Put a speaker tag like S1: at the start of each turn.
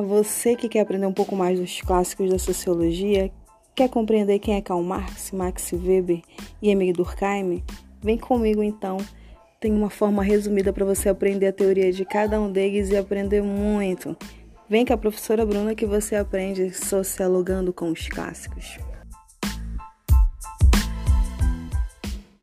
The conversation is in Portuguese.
S1: Você que quer aprender um pouco mais dos clássicos da sociologia, quer compreender quem é Karl Marx, Max Weber e Emile Durkheim? Vem comigo então. Tem uma forma resumida para você aprender a teoria de cada um deles e aprender muito. Vem com a professora Bruna que você aprende sociologando com os clássicos.